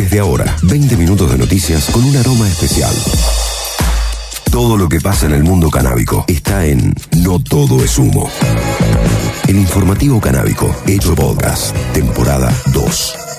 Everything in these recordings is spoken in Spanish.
Desde ahora, 20 minutos de noticias con un aroma especial. Todo lo que pasa en el mundo canábico está en No Todo es Humo. El informativo canábico, hecho podcast, temporada 2.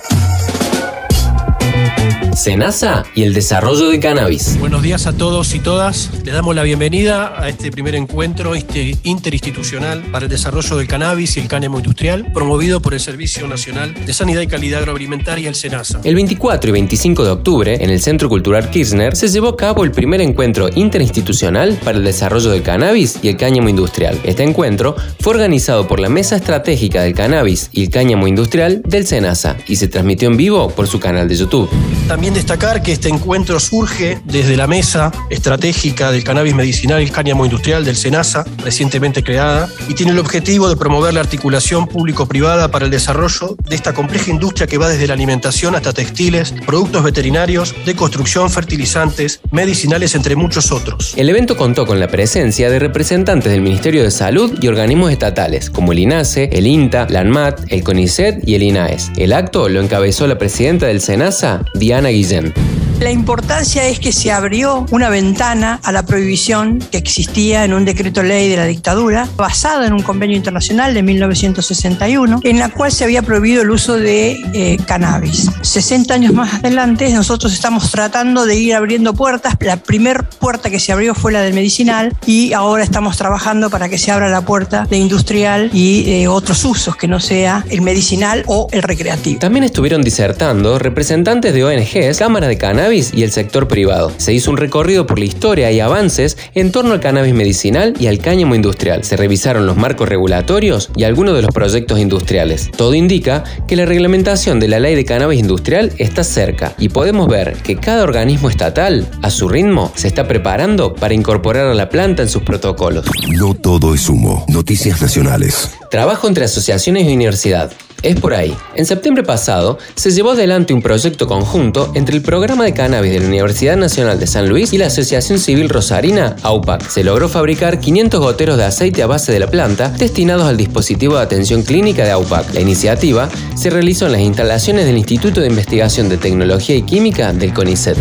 Senasa y el desarrollo de cannabis. Buenos días a todos y todas. Les damos la bienvenida a este primer encuentro este interinstitucional para el desarrollo del cannabis y el cáñamo industrial, promovido por el Servicio Nacional de Sanidad y Calidad Agroalimentaria, el SENASA. El 24 y 25 de octubre, en el Centro Cultural Kirchner, se llevó a cabo el primer encuentro interinstitucional para el desarrollo del cannabis y el cáñamo industrial. Este encuentro fue organizado por la Mesa Estratégica del Cannabis y el Cáñamo Industrial del SENASA y se transmitió en vivo por su canal de YouTube. También destacar que este encuentro surge desde la mesa estratégica del cannabis medicinal y el cáñamo industrial del SENASA, recientemente creada, y tiene el objetivo de promover la articulación público-privada para el desarrollo de esta compleja industria que va desde la alimentación hasta textiles, productos veterinarios, de construcción, fertilizantes, medicinales, entre muchos otros. El evento contó con la presencia de representantes del Ministerio de Salud y organismos estatales, como el INASE, el INTA, la ANMAT, el CONICET y el INAES. El acto lo encabezó la presidenta del SENASA, Diana reason. La importancia es que se abrió una ventana a la prohibición que existía en un decreto ley de la dictadura, basado en un convenio internacional de 1961, en la cual se había prohibido el uso de eh, cannabis. 60 años más adelante, nosotros estamos tratando de ir abriendo puertas. La primera puerta que se abrió fue la del medicinal y ahora estamos trabajando para que se abra la puerta de industrial y eh, otros usos que no sea el medicinal o el recreativo. También estuvieron disertando representantes de ONGs, Cámara de Cannabis, y el sector privado. Se hizo un recorrido por la historia y avances en torno al cannabis medicinal y al cáñamo industrial. Se revisaron los marcos regulatorios y algunos de los proyectos industriales. Todo indica que la reglamentación de la ley de cannabis industrial está cerca y podemos ver que cada organismo estatal, a su ritmo, se está preparando para incorporar a la planta en sus protocolos. No todo es humo. Noticias nacionales. Trabajo entre asociaciones y universidad. Es por ahí. En septiembre pasado se llevó adelante un proyecto conjunto entre el programa de cannabis de la Universidad Nacional de San Luis y la Asociación Civil Rosarina, AUPAC. Se logró fabricar 500 goteros de aceite a base de la planta destinados al dispositivo de atención clínica de AUPAC. La iniciativa se realizó en las instalaciones del Instituto de Investigación de Tecnología y Química del CONICET.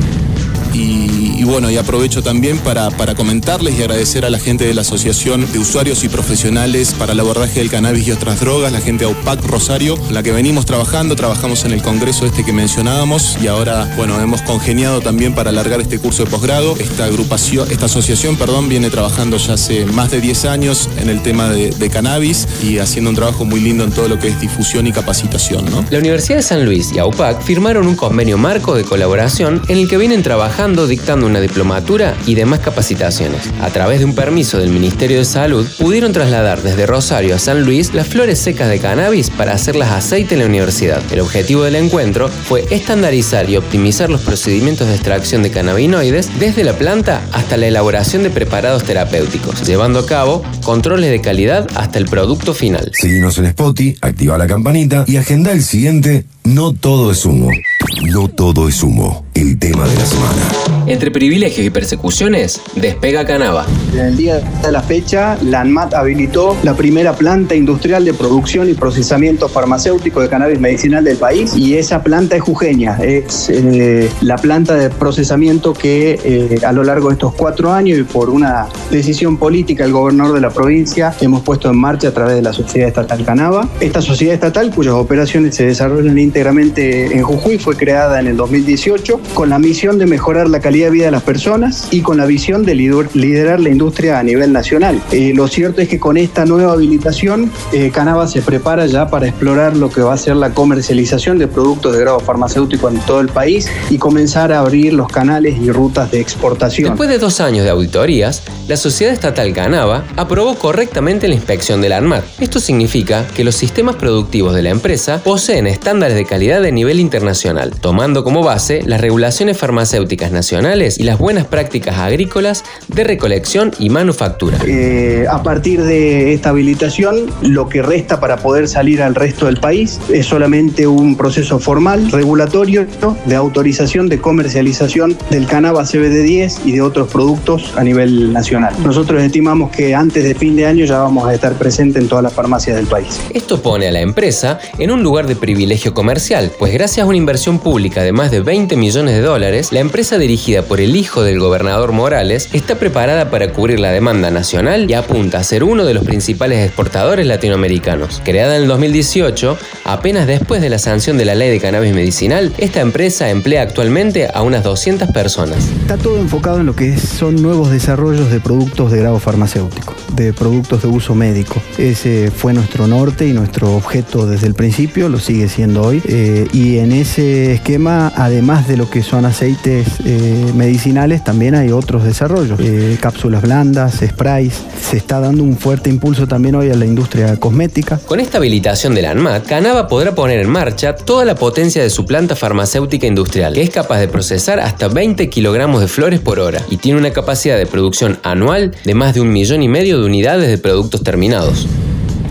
Bueno, y aprovecho también para, para, comentarles y agradecer a la gente de la Asociación de Usuarios y Profesionales para el abordaje del cannabis y otras drogas, la gente de AUPAC Rosario, con la que venimos trabajando, trabajamos en el congreso este que mencionábamos y ahora, bueno, hemos congeniado también para alargar este curso de posgrado. Esta agrupación, esta asociación, perdón, viene trabajando ya hace más de 10 años en el tema de, de cannabis y haciendo un trabajo muy lindo en todo lo que es difusión y capacitación, ¿no? La Universidad de San Luis y AUPAC firmaron un convenio marco de colaboración en el que vienen trabajando dictando una diplomatura y demás capacitaciones. A través de un permiso del Ministerio de Salud, pudieron trasladar desde Rosario a San Luis las flores secas de cannabis para hacerlas aceite en la universidad. El objetivo del encuentro fue estandarizar y optimizar los procedimientos de extracción de cannabinoides desde la planta hasta la elaboración de preparados terapéuticos, llevando a cabo controles de calidad hasta el producto final. Seguimos en Spotify, activa la campanita y agenda el siguiente No todo es humo. No todo es humo. El tema de la semana. Entre privilegios y persecuciones, despega Canava. En el día de la fecha, la ANMAT habilitó la primera planta industrial de producción y procesamiento farmacéutico de cannabis medicinal del país y esa planta es jujeña, es eh, la planta de procesamiento que eh, a lo largo de estos cuatro años y por una decisión política del gobernador de la provincia hemos puesto en marcha a través de la Sociedad Estatal Canava. Esta sociedad estatal, cuyas operaciones se desarrollan íntegramente en Jujuy, fue creada en el 2018 con la misión de mejorar la calidad de vida de las personas y con la visión de liderar la industria a nivel nacional. Eh, lo cierto es que con esta nueva habilitación, eh, Canava se prepara ya para explorar lo que va a ser la comercialización de productos de grado farmacéutico en todo el país y comenzar a abrir los canales y rutas de exportación. Después de dos años de auditorías, la sociedad estatal Canava aprobó correctamente la inspección del ANMAT. Esto significa que los sistemas productivos de la empresa poseen estándares de calidad de nivel internacional, tomando como base las regulaciones regulaciones farmacéuticas nacionales y las buenas prácticas agrícolas de recolección y manufactura. Eh, a partir de esta habilitación, lo que resta para poder salir al resto del país es solamente un proceso formal, regulatorio, de autorización de comercialización del cannabis CBD10 y de otros productos a nivel nacional. Nosotros estimamos que antes de fin de año ya vamos a estar presentes en todas las farmacias del país. Esto pone a la empresa en un lugar de privilegio comercial, pues gracias a una inversión pública de más de 20 millones de dólares, la empresa dirigida por el hijo del gobernador Morales está preparada para cubrir la demanda nacional y apunta a ser uno de los principales exportadores latinoamericanos. Creada en el 2018, apenas después de la sanción de la ley de cannabis medicinal, esta empresa emplea actualmente a unas 200 personas. Está todo enfocado en lo que son nuevos desarrollos de productos de grado farmacéutico, de productos de uso médico. Ese fue nuestro norte y nuestro objeto desde el principio, lo sigue siendo hoy. Eh, y en ese esquema, además de lo que son aceites eh, medicinales, también hay otros desarrollos, eh, cápsulas blandas, sprays. Se está dando un fuerte impulso también hoy a la industria cosmética. Con esta habilitación de la ANMAT, Canava podrá poner en marcha toda la potencia de su planta farmacéutica industrial, que es capaz de procesar hasta 20 kilogramos de flores por hora y tiene una capacidad de producción anual de más de un millón y medio de unidades de productos terminados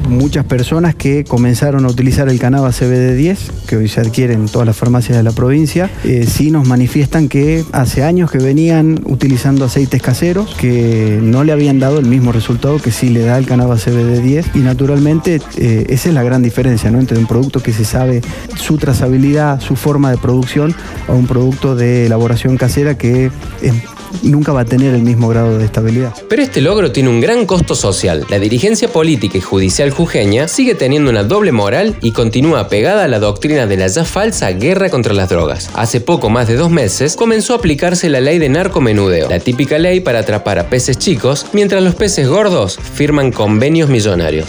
muchas personas que comenzaron a utilizar el cannabis CBD10, que hoy se adquiere en todas las farmacias de la provincia, eh, sí nos manifiestan que hace años que venían utilizando aceites caseros, que no le habían dado el mismo resultado que sí le da el cannabis CBD10 y naturalmente eh, esa es la gran diferencia ¿no? entre un producto que se sabe su trazabilidad, su forma de producción, a un producto de elaboración casera que es nunca va a tener el mismo grado de estabilidad. Pero este logro tiene un gran costo social. La dirigencia política y judicial jujeña sigue teniendo una doble moral y continúa pegada a la doctrina de la ya falsa guerra contra las drogas. Hace poco más de dos meses comenzó a aplicarse la ley de narcomenudeo, la típica ley para atrapar a peces chicos, mientras los peces gordos firman convenios millonarios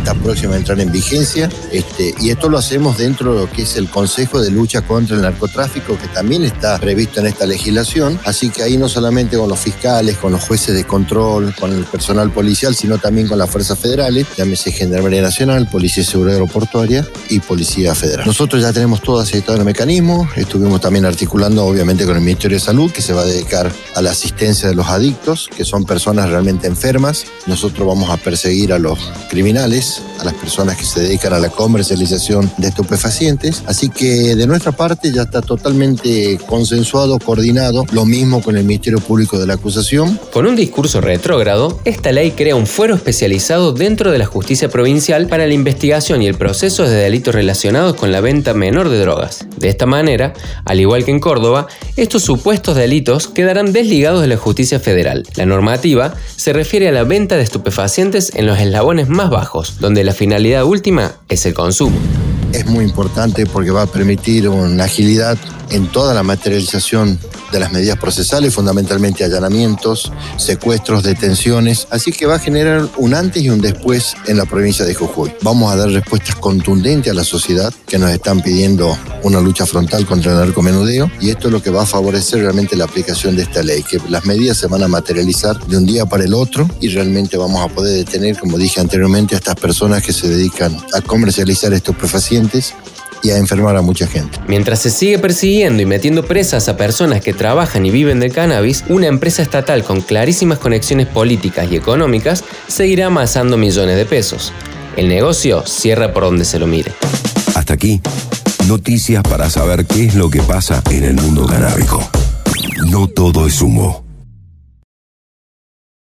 está próxima a entrar en vigencia. Este, y esto lo hacemos dentro de lo que es el Consejo de Lucha contra el Narcotráfico, que también está previsto en esta legislación. Así que ahí no solamente con los fiscales, con los jueces de control, con el personal policial, sino también con las fuerzas federales, llámese Gendarmería Nacional, Policía Seguridad Aeroportuaria y Policía Federal. Nosotros ya tenemos todo aceitado el mecanismo, estuvimos también articulando obviamente con el Ministerio de Salud, que se va a dedicar a la asistencia de los adictos, que son personas realmente enfermas. Nosotros vamos a perseguir a los criminales a las personas que se dedican a la comercialización de estupefacientes. Así que de nuestra parte ya está totalmente consensuado, coordinado, lo mismo con el Ministerio Público de la Acusación. Con un discurso retrógrado, esta ley crea un fuero especializado dentro de la justicia provincial para la investigación y el proceso de delitos relacionados con la venta menor de drogas. De esta manera, al igual que en Córdoba, estos supuestos delitos quedarán desligados de la justicia federal. La normativa se refiere a la venta de estupefacientes en los eslabones más bajos, donde la finalidad última es el consumo. Es muy importante porque va a permitir una agilidad en toda la materialización de las medidas procesales, fundamentalmente allanamientos, secuestros, detenciones, así que va a generar un antes y un después en la provincia de Jujuy. Vamos a dar respuestas contundentes a la sociedad que nos están pidiendo una lucha frontal contra el narcomenudeo y esto es lo que va a favorecer realmente la aplicación de esta ley, que las medidas se van a materializar de un día para el otro y realmente vamos a poder detener, como dije anteriormente, a estas personas que se dedican a comercializar estos prefacientes y a enfermar a mucha gente. Mientras se sigue persiguiendo y metiendo presas a personas que trabajan y viven del cannabis, una empresa estatal con clarísimas conexiones políticas y económicas seguirá amasando millones de pesos. El negocio cierra por donde se lo mire. Hasta aquí, noticias para saber qué es lo que pasa en el mundo canábico. No todo es humo.